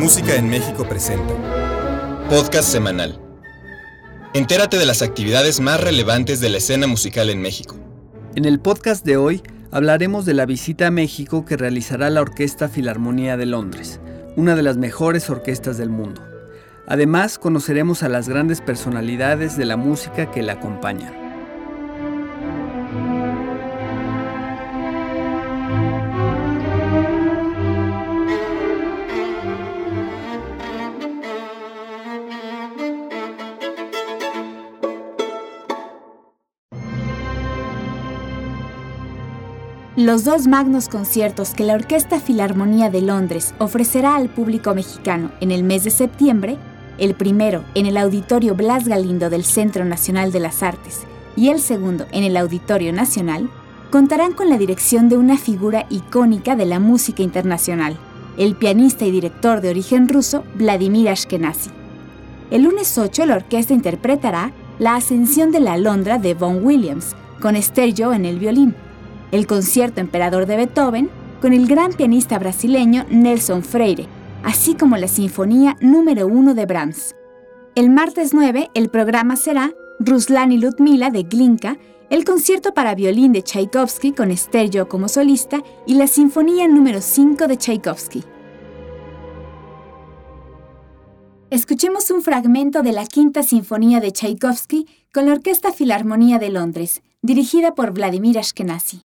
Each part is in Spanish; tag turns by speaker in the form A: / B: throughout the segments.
A: Música en México presenta. Podcast semanal. Entérate de las actividades más relevantes de la escena musical en México.
B: En el podcast de hoy hablaremos de la visita a México que realizará la Orquesta Filarmonía de Londres, una de las mejores orquestas del mundo. Además, conoceremos a las grandes personalidades de la música que la acompañan.
C: Los dos magnos conciertos que la Orquesta Filarmonía de Londres ofrecerá al público mexicano en el mes de septiembre, el primero en el Auditorio Blas Galindo del Centro Nacional de las Artes y el segundo en el Auditorio Nacional, contarán con la dirección de una figura icónica de la música internacional, el pianista y director de origen ruso Vladimir Ashkenazi. El lunes 8 la orquesta interpretará La Ascensión de la Alondra de Von Williams, con Stereo en el violín, el concierto Emperador de Beethoven con el gran pianista brasileño Nelson Freire, así como la Sinfonía número 1 de Brahms. El martes 9 el programa será Ruslan y Ludmila de Glinka, el concierto para violín de Tchaikovsky con Stereo como solista y la Sinfonía número 5 de Tchaikovsky. Escuchemos un fragmento de la Quinta Sinfonía de Tchaikovsky con la Orquesta Filarmonía de Londres, dirigida por Vladimir Ashkenazi.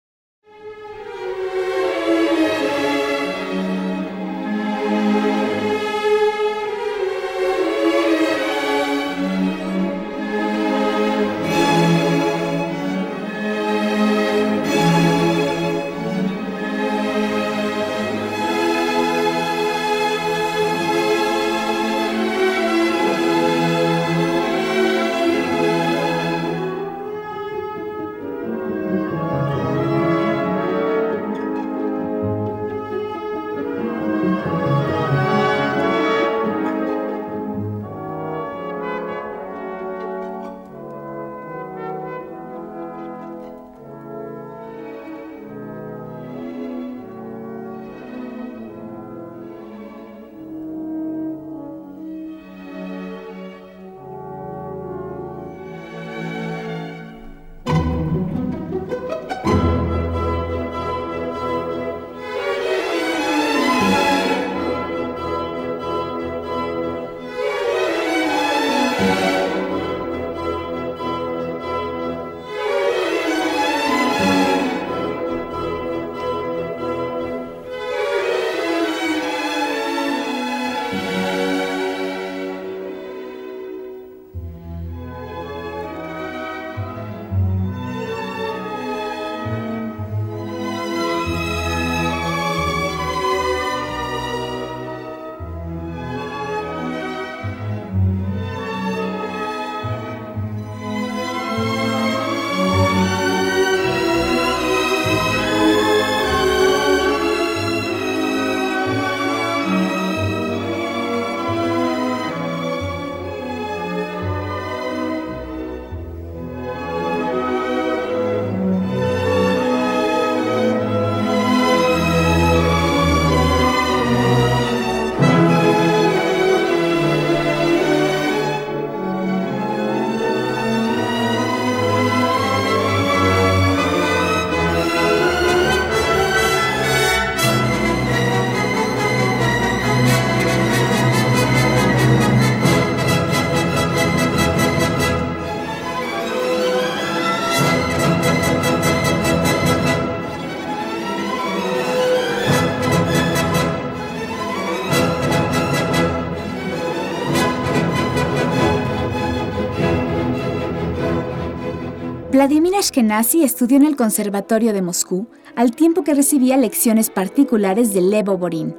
C: Ashkenazi estudió en el Conservatorio de Moscú al tiempo que recibía lecciones particulares de Levo Borin.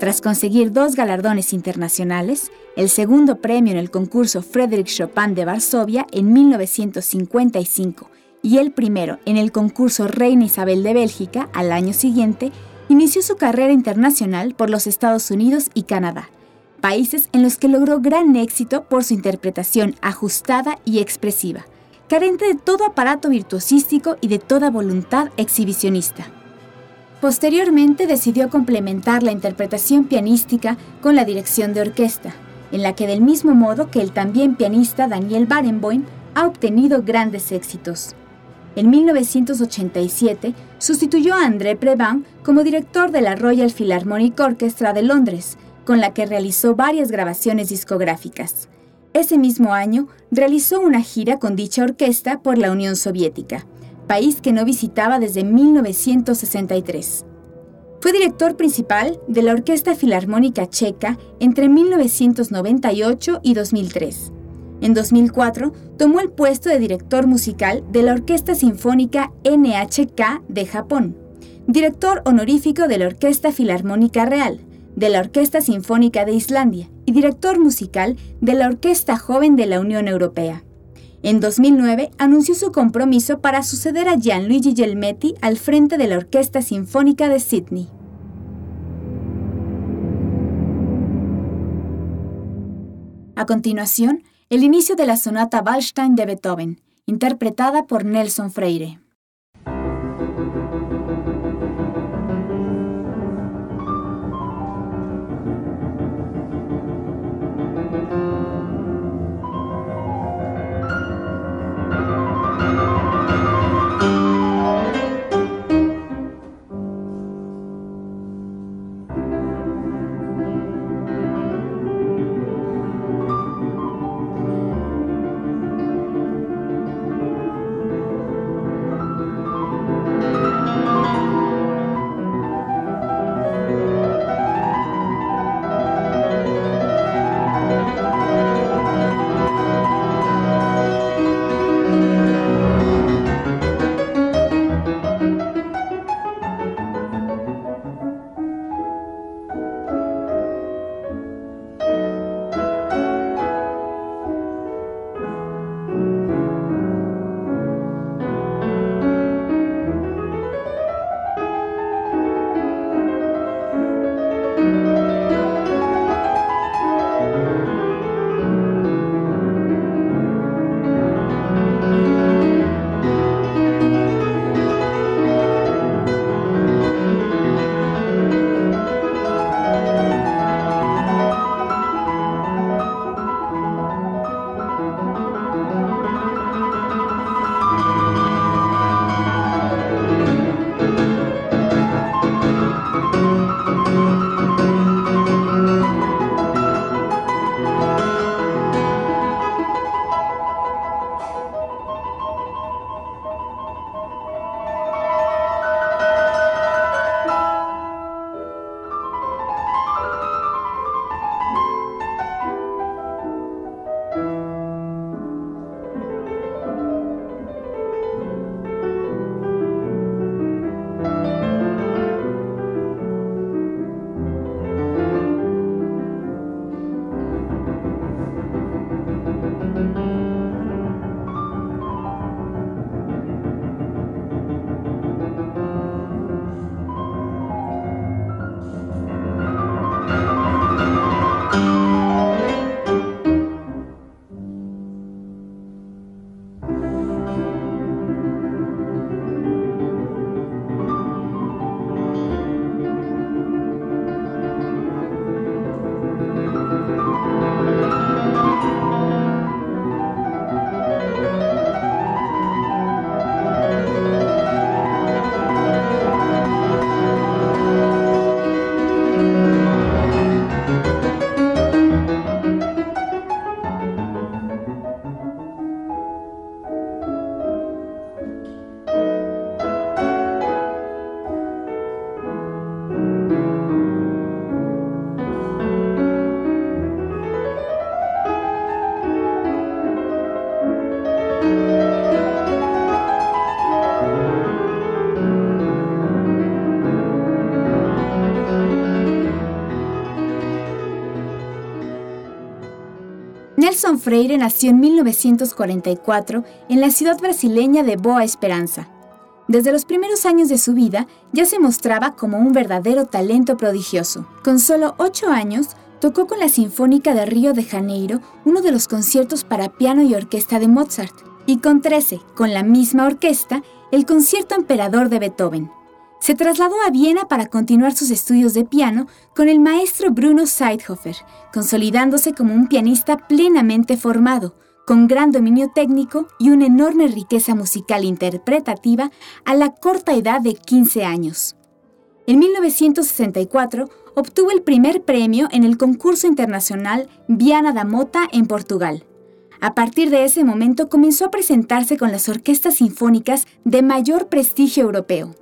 C: Tras conseguir dos galardones internacionales, el segundo premio en el concurso Frédéric Chopin de Varsovia en 1955 y el primero en el concurso Reina Isabel de Bélgica al año siguiente, inició su carrera internacional por los Estados Unidos y Canadá, países en los que logró gran éxito por su interpretación ajustada y expresiva carente de todo aparato virtuosístico y de toda voluntad exhibicionista. Posteriormente decidió complementar la interpretación pianística con la dirección de orquesta, en la que del mismo modo que el también pianista Daniel Barenboim ha obtenido grandes éxitos. En 1987 sustituyó a André Previn como director de la Royal Philharmonic Orchestra de Londres, con la que realizó varias grabaciones discográficas. Ese mismo año realizó una gira con dicha orquesta por la Unión Soviética, país que no visitaba desde 1963. Fue director principal de la Orquesta Filarmónica Checa entre 1998 y 2003. En 2004 tomó el puesto de director musical de la Orquesta Sinfónica NHK de Japón, director honorífico de la Orquesta Filarmónica Real, de la Orquesta Sinfónica de Islandia y director musical de la Orquesta Joven de la Unión Europea. En 2009 anunció su compromiso para suceder a Gianluigi Gelmetti al frente de la Orquesta Sinfónica de Sydney. A continuación, el inicio de la sonata Wallstein de Beethoven, interpretada por Nelson Freire. Freire nació en 1944 en la ciudad brasileña de Boa Esperanza. Desde los primeros años de su vida ya se mostraba como un verdadero talento prodigioso. Con solo ocho años, tocó con la Sinfónica de Río de Janeiro uno de los conciertos para piano y orquesta de Mozart, y con 13, con la misma orquesta, el Concierto Emperador de Beethoven. Se trasladó a Viena para continuar sus estudios de piano con el maestro Bruno Seidhofer, consolidándose como un pianista plenamente formado, con gran dominio técnico y una enorme riqueza musical interpretativa a la corta edad de 15 años. En 1964 obtuvo el primer premio en el concurso internacional Viana da Mota en Portugal. A partir de ese momento comenzó a presentarse con las orquestas sinfónicas de mayor prestigio europeo.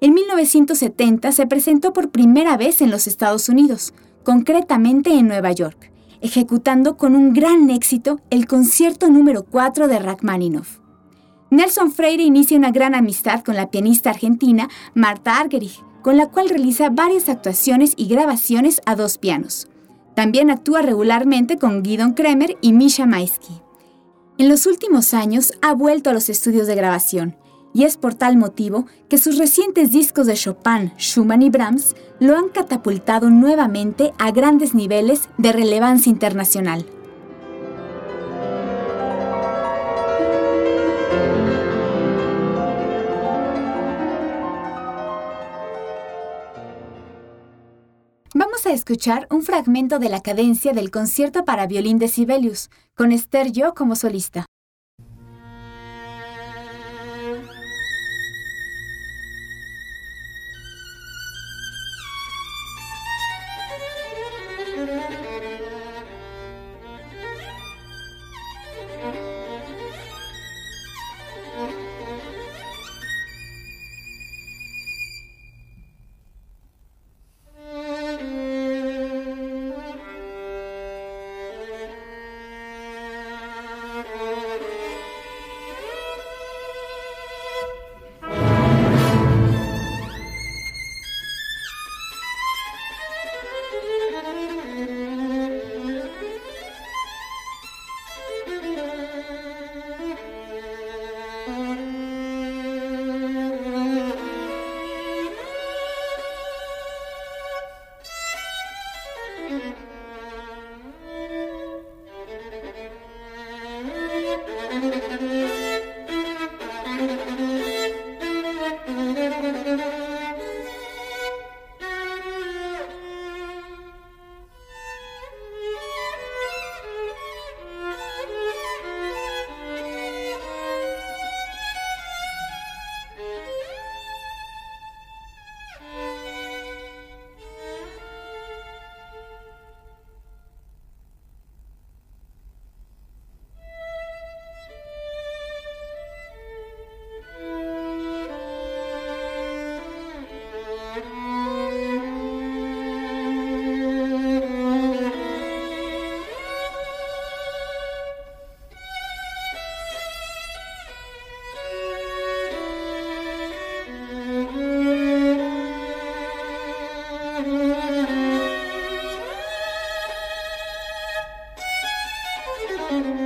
C: En 1970 se presentó por primera vez en los Estados Unidos, concretamente en Nueva York, ejecutando con un gran éxito el concierto número 4 de Rachmaninoff. Nelson Freire inicia una gran amistad con la pianista argentina Marta Argerich, con la cual realiza varias actuaciones y grabaciones a dos pianos. También actúa regularmente con Guidon Kremer y Misha Maisky. En los últimos años ha vuelto a los estudios de grabación y es por tal motivo que sus recientes discos de Chopin, Schumann y Brahms lo han catapultado nuevamente a grandes niveles de relevancia internacional. Vamos a escuchar un fragmento de la cadencia del concierto para violín de Sibelius, con Esther Yo como solista. enemy.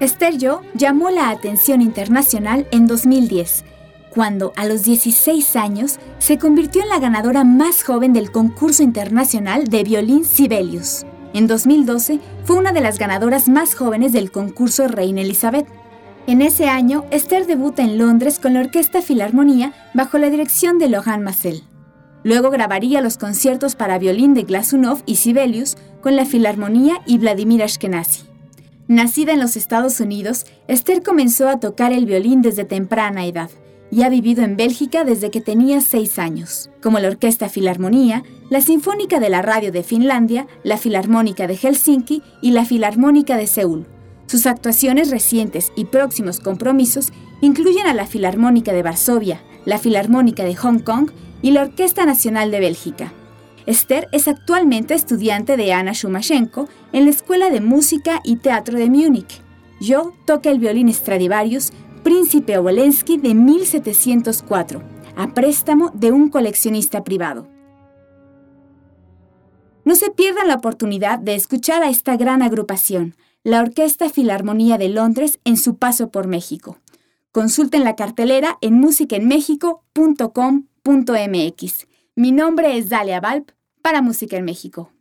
C: Esther Yo llamó la atención internacional en 2010. cuando, a los 16 años, se convirtió en la ganadora más joven del concurso internacional de violín Sibelius. En 2012 fue una de las ganadoras más jóvenes del concurso Reina Elizabeth. En ese año, Esther debuta en Londres con la Orquesta Filarmonía bajo la dirección de Lohan Massel. Luego grabaría los conciertos para violín de Glasunov y Sibelius con la Filarmonía y Vladimir Ashkenazi. Nacida en los Estados Unidos, Esther comenzó a tocar el violín desde temprana edad y ha vivido en Bélgica desde que tenía seis años, como la Orquesta Filarmonía, la Sinfónica de la Radio de Finlandia, la Filarmónica de Helsinki y la Filarmónica de Seúl. Sus actuaciones recientes y próximos compromisos incluyen a la Filarmónica de Varsovia, la Filarmónica de Hong Kong y la Orquesta Nacional de Bélgica. Esther es actualmente estudiante de Ana Shumashenko en la Escuela de Música y Teatro de Múnich. Yo toca el violín Stradivarius Príncipe Obolensky de 1704, a préstamo de un coleccionista privado. No se pierdan la oportunidad de escuchar a esta gran agrupación, la Orquesta Filarmonía de Londres, en su paso por México. Consulten la cartelera en musicaenmexico.com.mx. Mi nombre es Dalia Valp para Música en México.